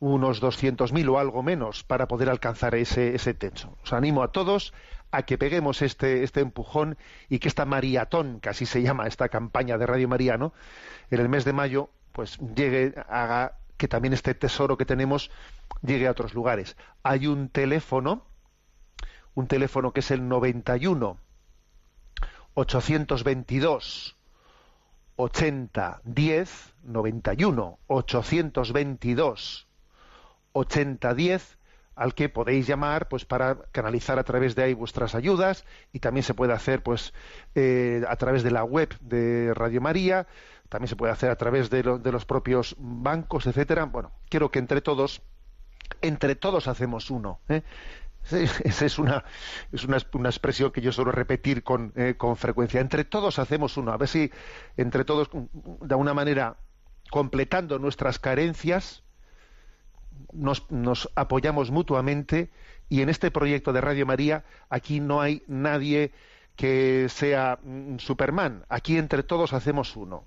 unos 200.000 o algo menos para poder alcanzar ese, ese techo. Os animo a todos a que peguemos este, este empujón y que esta maratón, que así se llama esta campaña de Radio María, ¿no? en el mes de mayo, pues llegue, haga que también este tesoro que tenemos llegue a otros lugares. Hay un teléfono, un teléfono que es el 91 822 80 10 91 822 80 10 al que podéis llamar pues para canalizar a través de ahí vuestras ayudas y también se puede hacer pues eh, a través de la web de Radio María también se puede hacer a través de, lo- de los propios bancos etcétera bueno quiero que entre todos entre todos hacemos uno ¿eh? *laughs* Esa es una, es una, una expresión que yo suelo repetir con, eh, con frecuencia. Entre todos hacemos uno. A ver si entre todos, de alguna manera, completando nuestras carencias, nos, nos apoyamos mutuamente y en este proyecto de Radio María aquí no hay nadie que sea mm, Superman. Aquí entre todos hacemos uno.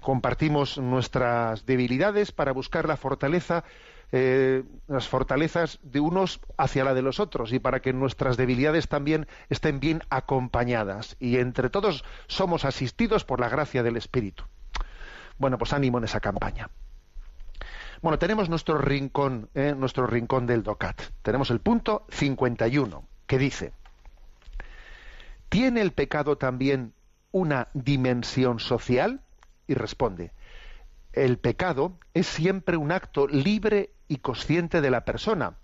Compartimos nuestras debilidades para buscar la fortaleza, eh, las fortalezas de unos hacia la de los otros y para que nuestras debilidades también estén bien acompañadas. Y entre todos somos asistidos por la gracia del Espíritu. Bueno, pues ánimo en esa campaña. Bueno, tenemos nuestro rincón, eh, nuestro rincón del DOCAT. Tenemos el punto 51, que dice, ¿tiene el pecado también una dimensión social? Y responde, el pecado es siempre un acto libre y consciente de la persona,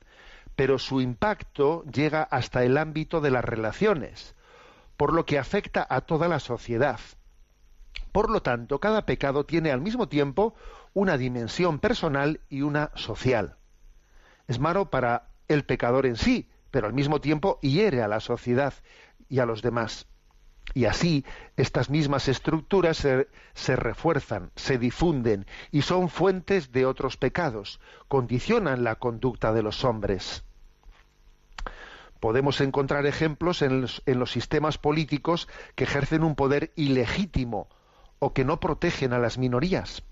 pero su impacto llega hasta el ámbito de las relaciones, por lo que afecta a toda la sociedad. Por lo tanto, cada pecado tiene al mismo tiempo una dimensión personal y una social. Es malo para el pecador en sí, pero al mismo tiempo hiere a la sociedad y a los demás. Y así estas mismas estructuras se, refuerzan, se difunden y son fuentes de otros pecados, condicionan la conducta de los hombres. Podemos encontrar ejemplos en los, en los sistemas políticos que ejercen un poder ilegítimo o que no protegen a las minorías.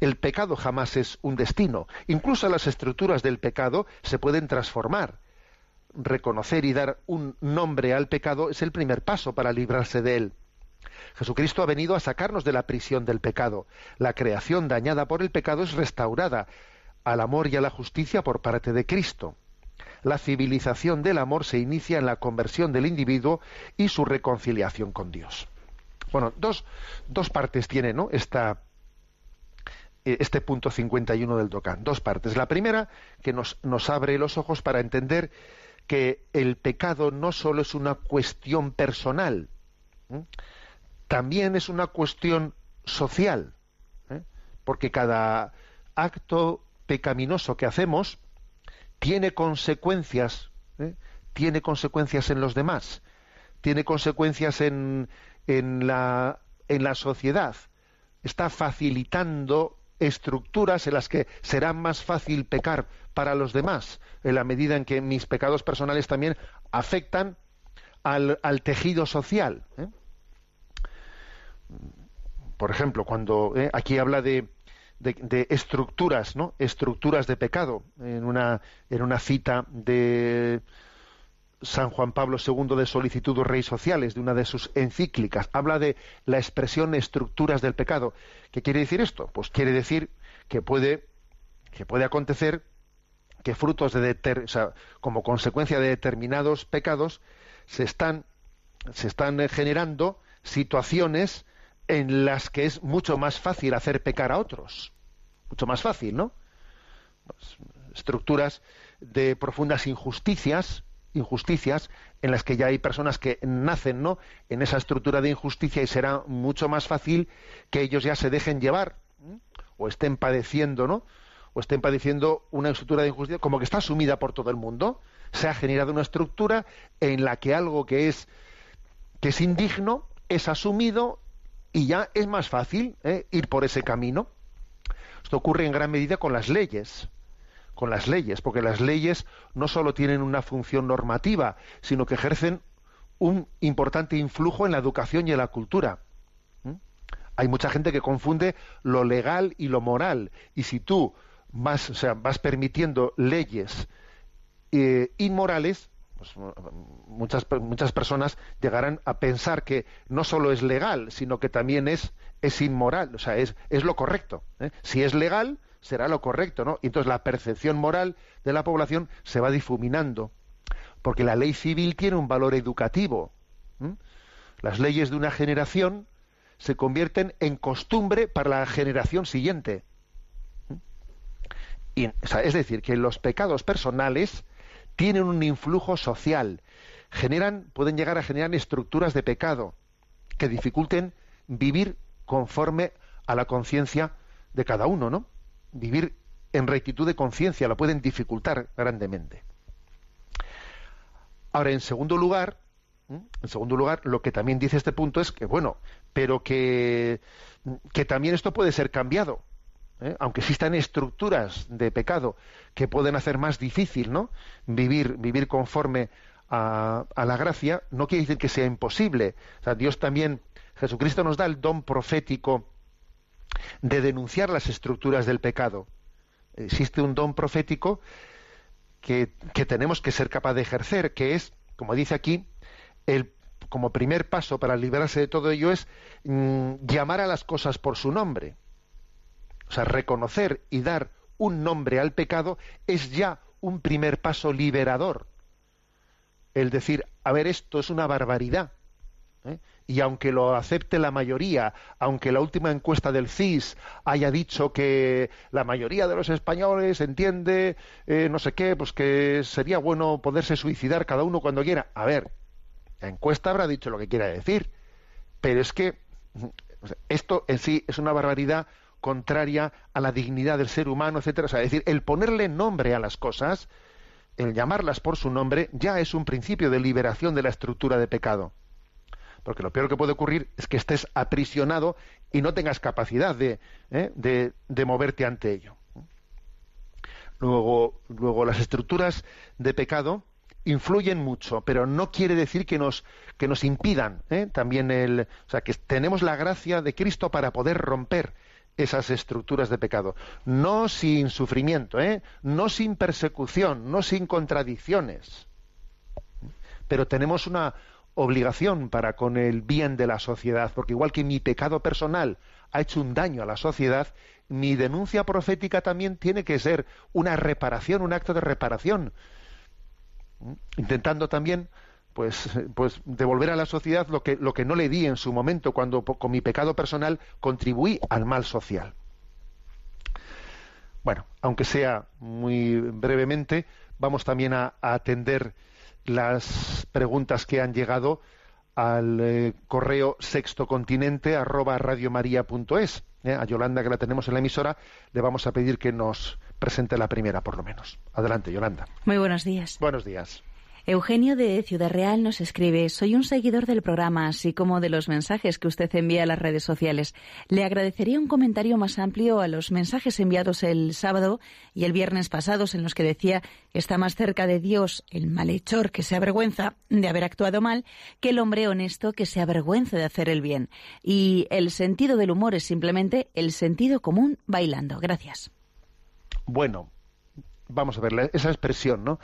El pecado jamás es un destino. Incluso las estructuras del pecado se pueden transformar. Reconocer y dar un nombre al pecado es el primer paso para librarse de él. Jesucristo ha venido a sacarnos de la prisión del pecado. La creación dañada por el pecado es restaurada al amor y a la justicia por parte de Cristo. La civilización del amor se inicia en la conversión del individuo y su reconciliación con Dios. Bueno, dos, dos partes tiene ¿no? esta, eh, este punto 51 del Docán. Dos partes. La primera, que nos, nos abre los ojos para entender que el pecado no solo es una cuestión personal, también es una cuestión social, ¿eh? porque cada acto pecaminoso que hacemos tiene consecuencias, ¿eh? tiene consecuencias en los demás, tiene consecuencias en, en, la, en la sociedad, está facilitando estructuras en las que será más fácil pecar para los demás, en la medida en que mis pecados personales también afectan al, tejido social. ¿eh? Por ejemplo, cuando ¿eh? aquí habla de, de, estructuras, ¿no? Estructuras de pecado, en una, en una cita de San Juan Pablo II de Solicitud de Rey Sociales, de una de sus encíclicas, habla de la expresión estructuras del pecado. ¿Qué quiere decir esto? Pues quiere decir que puede, que puede acontecer que frutos de como consecuencia de determinados pecados se están, se están generando situaciones en las que es mucho más fácil hacer pecar a otros. Mucho más fácil, ¿no? Pues, estructuras de profundas injusticias, injusticias en las que ya hay personas que nacen no en esa estructura de injusticia y será mucho más fácil que ellos ya se dejen llevar o estén padeciendo no o estén padeciendo una estructura de injusticia como que está asumida por todo el mundo. Se ha generado una estructura en la que algo que es que es indigno es asumido y ya es más fácil ¿eh? ir por ese camino. Esto ocurre en gran medida con las leyes con las leyes, porque las leyes no solo tienen una función normativa, sino que ejercen un importante influjo en la educación y en la cultura. ¿Mm? Hay mucha gente que confunde lo legal y lo moral, y si tú vas, o sea, vas permitiendo leyes eh, inmorales, pues, muchas, muchas personas llegarán a pensar que no solo es legal, sino que también es, es inmoral, o sea, es, es lo correcto. ¿eh? Si es legal, será lo correcto, ¿no? Y entonces la percepción moral de la población se va difuminando, porque la ley civil tiene un valor educativo. Las leyes de una generación se convierten en costumbre para la generación siguiente. Es decir, que los pecados personales tienen un influjo social, generan, pueden llegar a generar estructuras de pecado que dificulten vivir conforme a la conciencia de cada uno, ¿no? Vivir en rectitud de conciencia, lo pueden dificultar grandemente. Ahora, en segundo lugar, en segundo lugar, lo que también dice este punto es que, bueno, pero que, que también esto puede ser cambiado. ¿eh? Aunque existan estructuras de pecado que pueden hacer más difícil ¿no? vivir, vivir conforme a, a la gracia, no quiere decir que sea imposible. O sea, Dios también, Jesucristo nos da el don profético de denunciar las estructuras del pecado. Existe un don profético que, tenemos que ser capaz de ejercer, que es, como dice aquí, el, como primer paso para librarse de todo ello es mm, llamar a las cosas por su nombre. O sea, reconocer y dar un nombre al pecado es ya un primer paso liberador. El decir, a ver, esto es una barbaridad. ¿eh? Y aunque lo acepte la mayoría, aunque la última encuesta del CIS haya dicho que la mayoría de los españoles entiende eh, no sé qué, pues que sería bueno poderse suicidar cada uno cuando quiera. A ver, la encuesta habrá dicho lo que quiera decir, pero es que esto en sí es una barbaridad contraria a la dignidad del ser humano, etcétera. O sea, es decir, el ponerle nombre a las cosas, el llamarlas por su nombre, ya es un principio de liberación de la estructura de pecado. Porque lo peor que puede ocurrir es que estés aprisionado y no tengas capacidad de, ¿eh? de, moverte ante ello. Luego, luego, las estructuras de pecado influyen mucho, pero no quiere decir que nos, que nos impidan ¿eh? también el. O sea, que tenemos la gracia de Cristo para poder romper esas estructuras de pecado. No sin sufrimiento, ¿eh? no sin persecución, no sin contradicciones. Pero tenemos una, obligación para con el bien de la sociedad, porque igual que mi pecado personal ha hecho un daño a la sociedad, mi denuncia profética también tiene que ser una reparación, un acto de reparación, intentando también pues, pues devolver a la sociedad lo que, lo que no le di en su momento cuando con mi pecado personal contribuí al mal social. Bueno, aunque sea muy brevemente, vamos también a atender las preguntas que han llegado al eh, correo sextocontinente arroba radiomaria.es. Eh, a Yolanda, que la tenemos en la emisora, le vamos a pedir que nos presente la primera, por lo menos. Adelante, Yolanda. Muy buenos días. Buenos días. Eugenio de Ciudad Real nos escribe, soy un seguidor del programa, así como de los mensajes que usted envía a las redes sociales. Le agradecería un comentario más amplio a los mensajes enviados el sábado y el viernes pasados en los que decía está más cerca de Dios el malhechor que se avergüenza de haber actuado mal que el hombre honesto que se avergüenza de hacer el bien. Y el sentido del humor es simplemente el sentido común bailando. Gracias. Bueno, vamos a ver esa expresión, ¿no?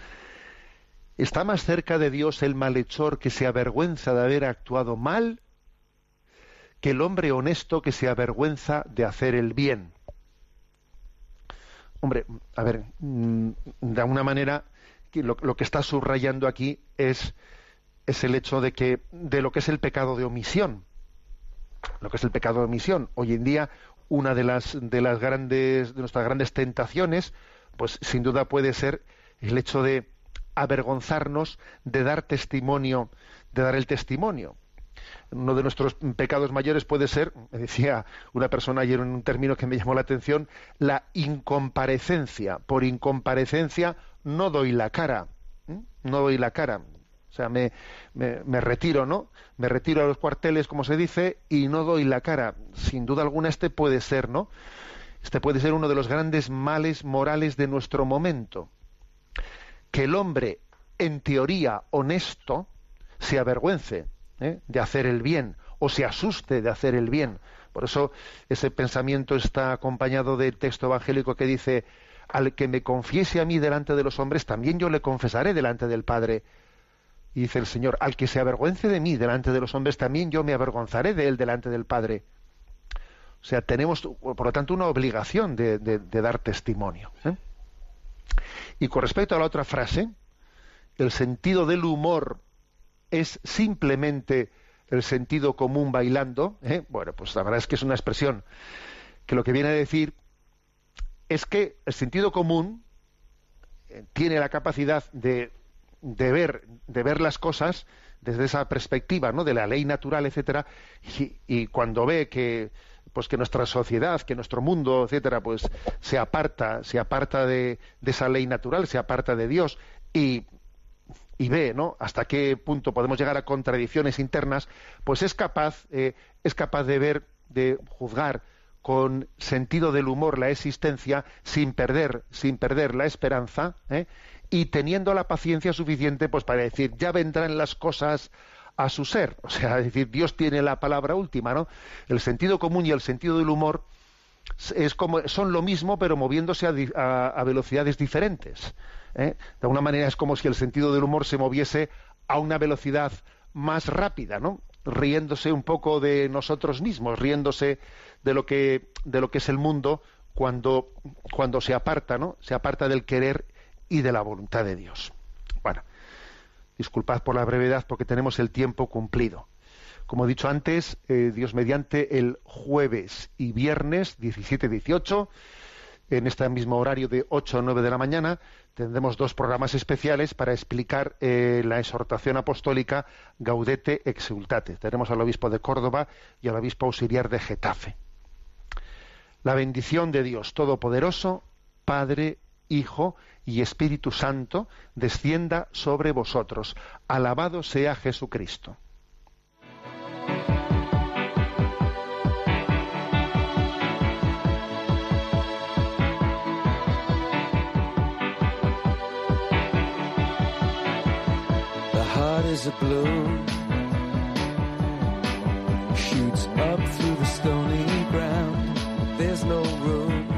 ¿Está más cerca de Dios el malhechor que se avergüenza de haber actuado mal que el hombre honesto que se avergüenza de hacer el bien? Hombre, a ver, mm, de alguna manera lo, que está subrayando aquí es, es el hecho de que de lo que es el pecado de omisión. Lo que es el pecado de omisión. Hoy en día, una de las de las grandes de nuestras grandes tentaciones, pues sin duda puede ser el hecho de avergonzarnos de dar testimonio, de dar el testimonio. Uno de nuestros pecados mayores puede ser, me decía una persona ayer en un término que me llamó la atención, la incomparecencia. Por incomparecencia no doy la cara, no doy la cara. O sea, me, me, me, retiro, ¿no? Me retiro a los cuarteles, como se dice, y no doy la cara. Sin duda alguna este puede ser, ¿no? Este puede ser uno de los grandes males morales de nuestro momento que el hombre, en teoría honesto, se avergüence ¿eh? de hacer el bien o se asuste de hacer el bien. Por eso ese pensamiento está acompañado del texto evangélico que dice, al que me confiese a mí delante de los hombres, también yo le confesaré delante del Padre. Y dice el Señor, al que se avergüence de mí delante de los hombres, también yo me avergonzaré de él delante del Padre. O sea, tenemos, por lo tanto, una obligación de, dar testimonio. ¿eh? Y con respecto a la otra frase, el sentido del humor es simplemente el sentido común bailando, ¿eh? bueno, pues la verdad es que es una expresión que lo que viene a decir es que el sentido común eh, tiene la capacidad de, de, ver, de ver las cosas desde esa perspectiva, ¿no? De la ley natural, etcétera, y cuando ve que pues que nuestra sociedad, que nuestro mundo, etcétera, pues se aparta, se aparta de, esa ley natural, se aparta de Dios y, y, ve, ¿no? Hasta qué punto podemos llegar a contradicciones internas, pues es capaz, eh, es capaz de ver, de juzgar con sentido del humor la existencia sin perder, sin perder la esperanza, ¿eh? y teniendo la paciencia suficiente pues para decir ya vendrán las cosas a su ser, o sea, es decir, Dios tiene la palabra última, ¿no? El sentido común y el sentido del humor es como son lo mismo pero moviéndose a, velocidades diferentes. ¿eh? De alguna manera es como si el sentido del humor se moviese a una velocidad más rápida, ¿no? Riéndose un poco de nosotros mismos, riéndose de lo que de lo que es el mundo cuando cuando se aparta, ¿no? Se aparta del querer y de la voluntad de Dios. Disculpad por la brevedad porque tenemos el tiempo cumplido. Como he dicho antes, eh, Dios mediante el jueves y viernes 17-18, en este mismo horario de 8 a 9 de la mañana, tendremos dos programas especiales para explicar eh, la exhortación apostólica Gaudete Exultate. Tenemos al obispo de Córdoba y al obispo auxiliar de Getafe. La bendición de Dios Todopoderoso, Padre, Hijo y Espíritu Santo, descienda sobre vosotros. Alabado sea Jesucristo. is a balloon shoots up through the stony ground. There's no room,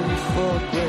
forget.